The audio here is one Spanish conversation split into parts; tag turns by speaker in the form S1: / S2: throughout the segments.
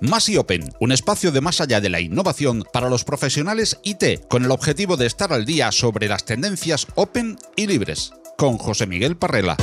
S1: Más y Open, un espacio de más allá de la innovación para los profesionales IT, con el objetivo de estar al día sobre las tendencias open y libres. Con José Miguel Parrela.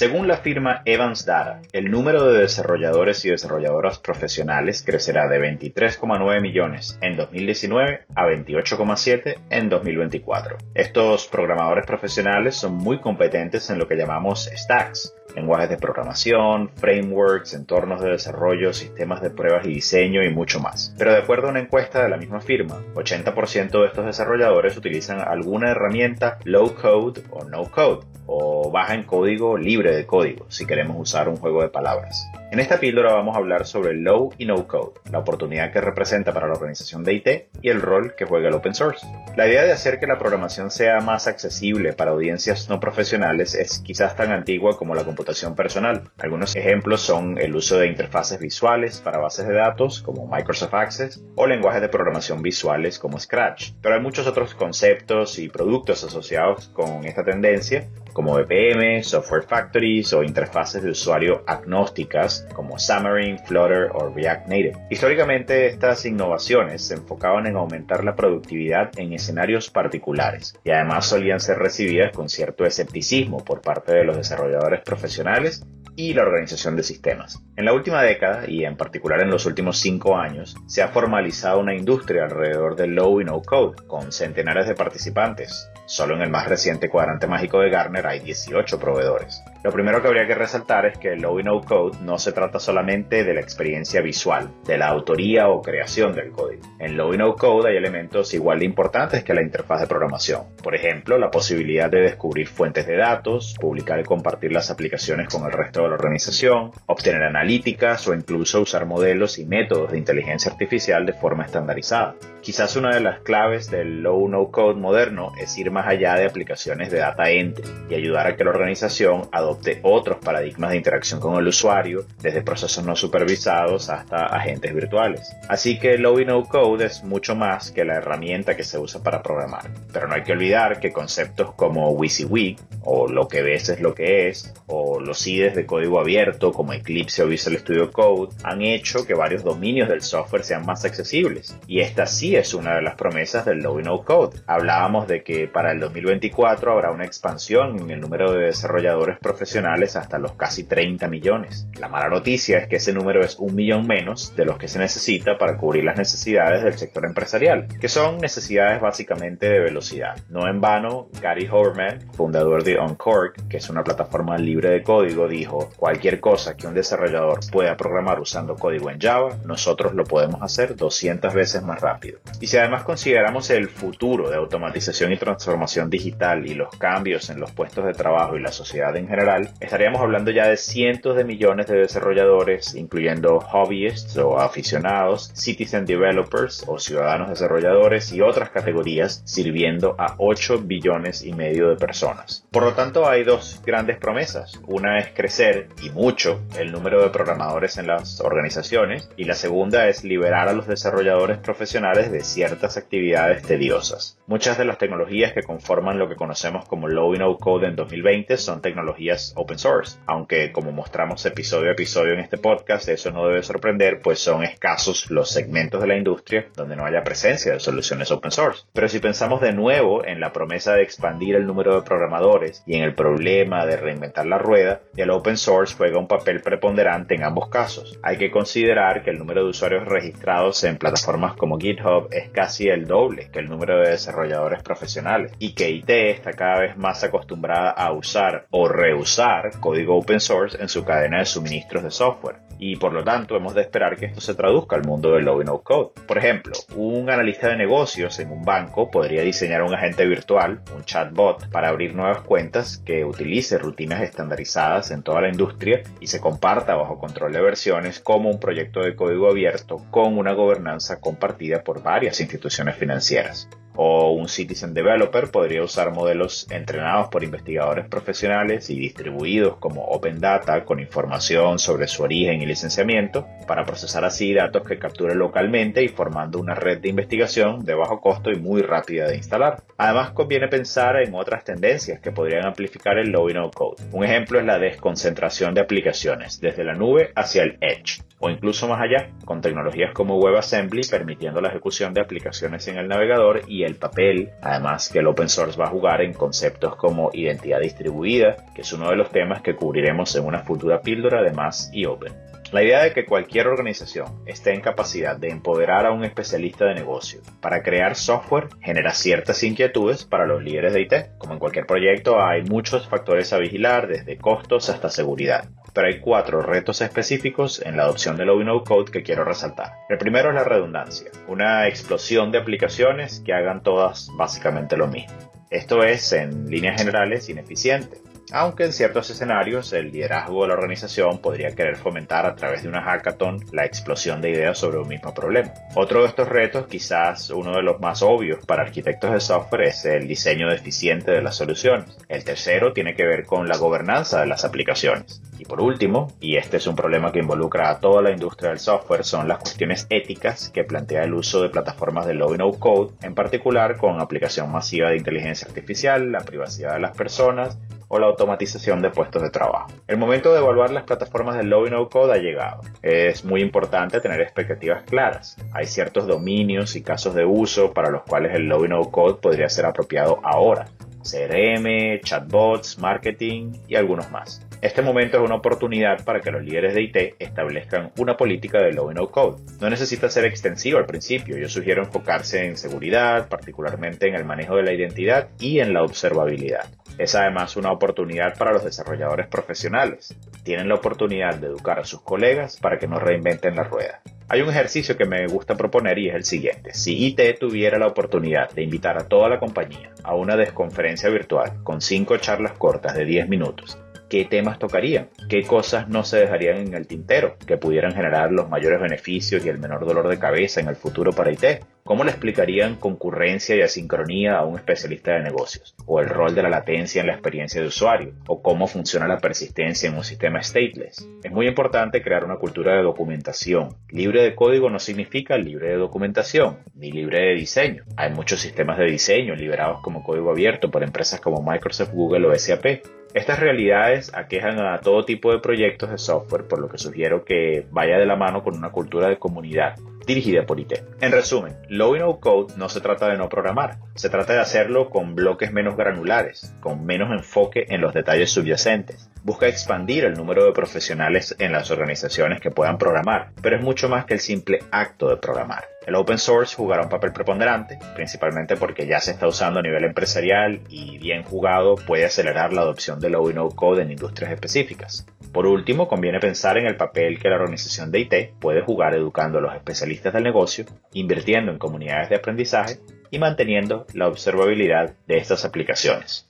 S2: Según la firma Evans Data, el número de desarrolladores y desarrolladoras profesionales crecerá de 23,9 millones en 2019 a 28,7 en 2024. Estos programadores profesionales son muy competentes en lo que llamamos stacks, lenguajes de programación, frameworks, entornos de desarrollo, sistemas de pruebas y diseño y mucho más. Pero de acuerdo a una encuesta de la misma firma, 80% de estos desarrolladores utilizan alguna herramienta low code o no code o baja en código libre de código, si queremos usar un juego de palabras. En esta píldora vamos a hablar sobre Low y No Code, la oportunidad que representa para la organización de IT y el rol que juega el open source. La idea de hacer que la programación sea más accesible para audiencias no profesionales es quizás tan antigua como la computación personal. Algunos ejemplos son el uso de interfaces visuales para bases de datos como Microsoft Access o lenguajes de programación visuales como Scratch. Pero hay muchos otros conceptos y productos asociados con esta tendencia como BPM, software factories o interfaces de usuario agnósticas como Xamarin, Flutter o React Native. Históricamente estas innovaciones se enfocaban en aumentar la productividad en escenarios particulares y además solían ser recibidas con cierto escepticismo por parte de los desarrolladores profesionales y la organización de sistemas. En la última década, y en particular en los últimos cinco años, se ha formalizado una industria alrededor del low y no code, con centenares de participantes. Solo en el más reciente cuadrante mágico de Gartner hay 18 proveedores. Lo primero que habría que resaltar es que el low y no code no se trata solamente de la experiencia visual, de la autoría o creación del código. En low y no code hay elementos igual de importantes que la interfaz de programación. Por ejemplo, la posibilidad de descubrir fuentes de datos, publicar y compartir las aplicaciones con el resto de la organización, obtener analíticas o incluso usar modelos y métodos de inteligencia artificial de forma estandarizada. Quizás una de las claves del low no code moderno es ir más allá de aplicaciones de data entry y ayudar a que la organización adopte otros paradigmas de interacción con el usuario, desde procesos no supervisados hasta agentes virtuales. Así que low no code es mucho más que la herramienta que se usa para programar. Pero no hay que olvidar que conceptos como WYSIWYG o lo que ves es lo que es o los IDEs de código abierto como Eclipse o Visual Studio Code han hecho que varios dominios del software sean más accesibles. Y esta sí es una de las promesas del Low No Code. Hablábamos de que para el 2024 habrá una expansión en el número de desarrolladores profesionales hasta los casi 30 millones. La mala noticia es que ese número es un millón menos de los que se necesita para cubrir las necesidades del sector empresarial, que son necesidades básicamente de velocidad. No en vano, Gary Horman, fundador de OnCork, que es una plataforma libre de código, dijo, cualquier cosa que un desarrollador pueda programar usando código en Java, nosotros lo podemos hacer 200 veces más rápido. Y si además consideramos el futuro de automatización y transformación digital y los cambios en los puestos de trabajo y la sociedad en general, estaríamos hablando ya de cientos de millones de desarrolladores, incluyendo hobbyists o aficionados, citizen developers o ciudadanos desarrolladores y otras categorías, sirviendo a 8 billones y medio de personas. Por lo tanto, hay dos grandes promesas. Una es crecer y mucho el número de programadores en las organizaciones y la segunda es liberar a los desarrolladores profesionales de ciertas actividades tediosas. Muchas de las tecnologías que conforman lo que conocemos como Low y No Code en 2020 son tecnologías open source, aunque como mostramos episodio a episodio en este podcast, eso no debe sorprender, pues son escasos los segmentos de la industria donde no haya presencia de soluciones open source. Pero si pensamos de nuevo en la promesa de expandir el número de programadores y en el problema de reinventar la rueda, el open source juega un papel preponderante en ambos casos. Hay que considerar que el número de usuarios registrados en plataformas como GitHub es casi el doble que el número de desarrolladores profesionales y que IT está cada vez más acostumbrada a usar o reusar código open source en su cadena de suministros de software y por lo tanto hemos de esperar que esto se traduzca al mundo del low no code. Por ejemplo, un analista de negocios en un banco podría diseñar un agente virtual, un chatbot, para abrir nuevas cuentas que utilice rutinas estandarizadas en toda la industria y se comparta bajo control de versiones como un proyecto de código abierto con una gobernanza compartida por varias instituciones financieras. O un citizen developer podría usar modelos entrenados por investigadores profesionales y distribuidos como Open Data con información sobre su origen y licenciamiento para procesar así datos que capture localmente y formando una red de investigación de bajo costo y muy rápida de instalar. Además conviene pensar en otras tendencias que podrían amplificar el low y no code. Un ejemplo es la desconcentración de aplicaciones desde la nube hacia el edge o incluso más allá, con tecnologías como WebAssembly permitiendo la ejecución de aplicaciones en el navegador y el papel, además que el open source va a jugar en conceptos como identidad distribuida, que es uno de los temas que cubriremos en una futura píldora de Más y Open. La idea de que cualquier organización esté en capacidad de empoderar a un especialista de negocio para crear software genera ciertas inquietudes para los líderes de IT. Como en cualquier proyecto hay muchos factores a vigilar, desde costos hasta seguridad pero hay cuatro retos específicos en la adopción de Low No Code que quiero resaltar. El primero es la redundancia, una explosión de aplicaciones que hagan todas básicamente lo mismo. Esto es, en líneas generales, ineficiente aunque en ciertos escenarios el liderazgo de la organización podría querer fomentar a través de una hackathon la explosión de ideas sobre un mismo problema. Otro de estos retos, quizás uno de los más obvios para arquitectos de software, es el diseño deficiente de las soluciones. El tercero tiene que ver con la gobernanza de las aplicaciones. Y por último, y este es un problema que involucra a toda la industria del software, son las cuestiones éticas que plantea el uso de plataformas de low no code, en particular con aplicación masiva de inteligencia artificial, la privacidad de las personas, o la automatización de puestos de trabajo. El momento de evaluar las plataformas de low y no code ha llegado. Es muy importante tener expectativas claras. Hay ciertos dominios y casos de uso para los cuales el low y no code podría ser apropiado ahora. CRM, chatbots, marketing y algunos más. Este momento es una oportunidad para que los líderes de IT establezcan una política de low y no code. No necesita ser extensivo al principio, yo sugiero enfocarse en seguridad, particularmente en el manejo de la identidad y en la observabilidad. Es además una oportunidad para los desarrolladores profesionales. Tienen la oportunidad de educar a sus colegas para que no reinventen la rueda. Hay un ejercicio que me gusta proponer y es el siguiente. Si IT tuviera la oportunidad de invitar a toda la compañía a una desconferencia virtual con cinco charlas cortas de 10 minutos qué temas tocarían, qué cosas no se dejarían en el tintero, que pudieran generar los mayores beneficios y el menor dolor de cabeza en el futuro para IT. ¿Cómo le explicarían concurrencia y asincronía a un especialista de negocios? ¿O el rol de la latencia en la experiencia de usuario? ¿O cómo funciona la persistencia en un sistema stateless? Es muy importante crear una cultura de documentación. Libre de código no significa libre de documentación, ni libre de diseño. Hay muchos sistemas de diseño liberados como código abierto por empresas como Microsoft, Google o SAP estas realidades aquejan a todo tipo de proyectos de software, por lo que sugiero que vaya de la mano con una cultura de comunidad dirigida por IT. En resumen, Low No Code no se trata de no programar, se trata de hacerlo con bloques menos granulares, con menos enfoque en los detalles subyacentes. Busca expandir el número de profesionales en las organizaciones que puedan programar, pero es mucho más que el simple acto de programar. El open source jugará un papel preponderante, principalmente porque ya se está usando a nivel empresarial y bien jugado puede acelerar la adopción de Low Code en industrias específicas. Por último, conviene pensar en el papel que la organización de IT puede jugar educando a los especialistas del negocio, invirtiendo en comunidades de aprendizaje y manteniendo la observabilidad de estas aplicaciones.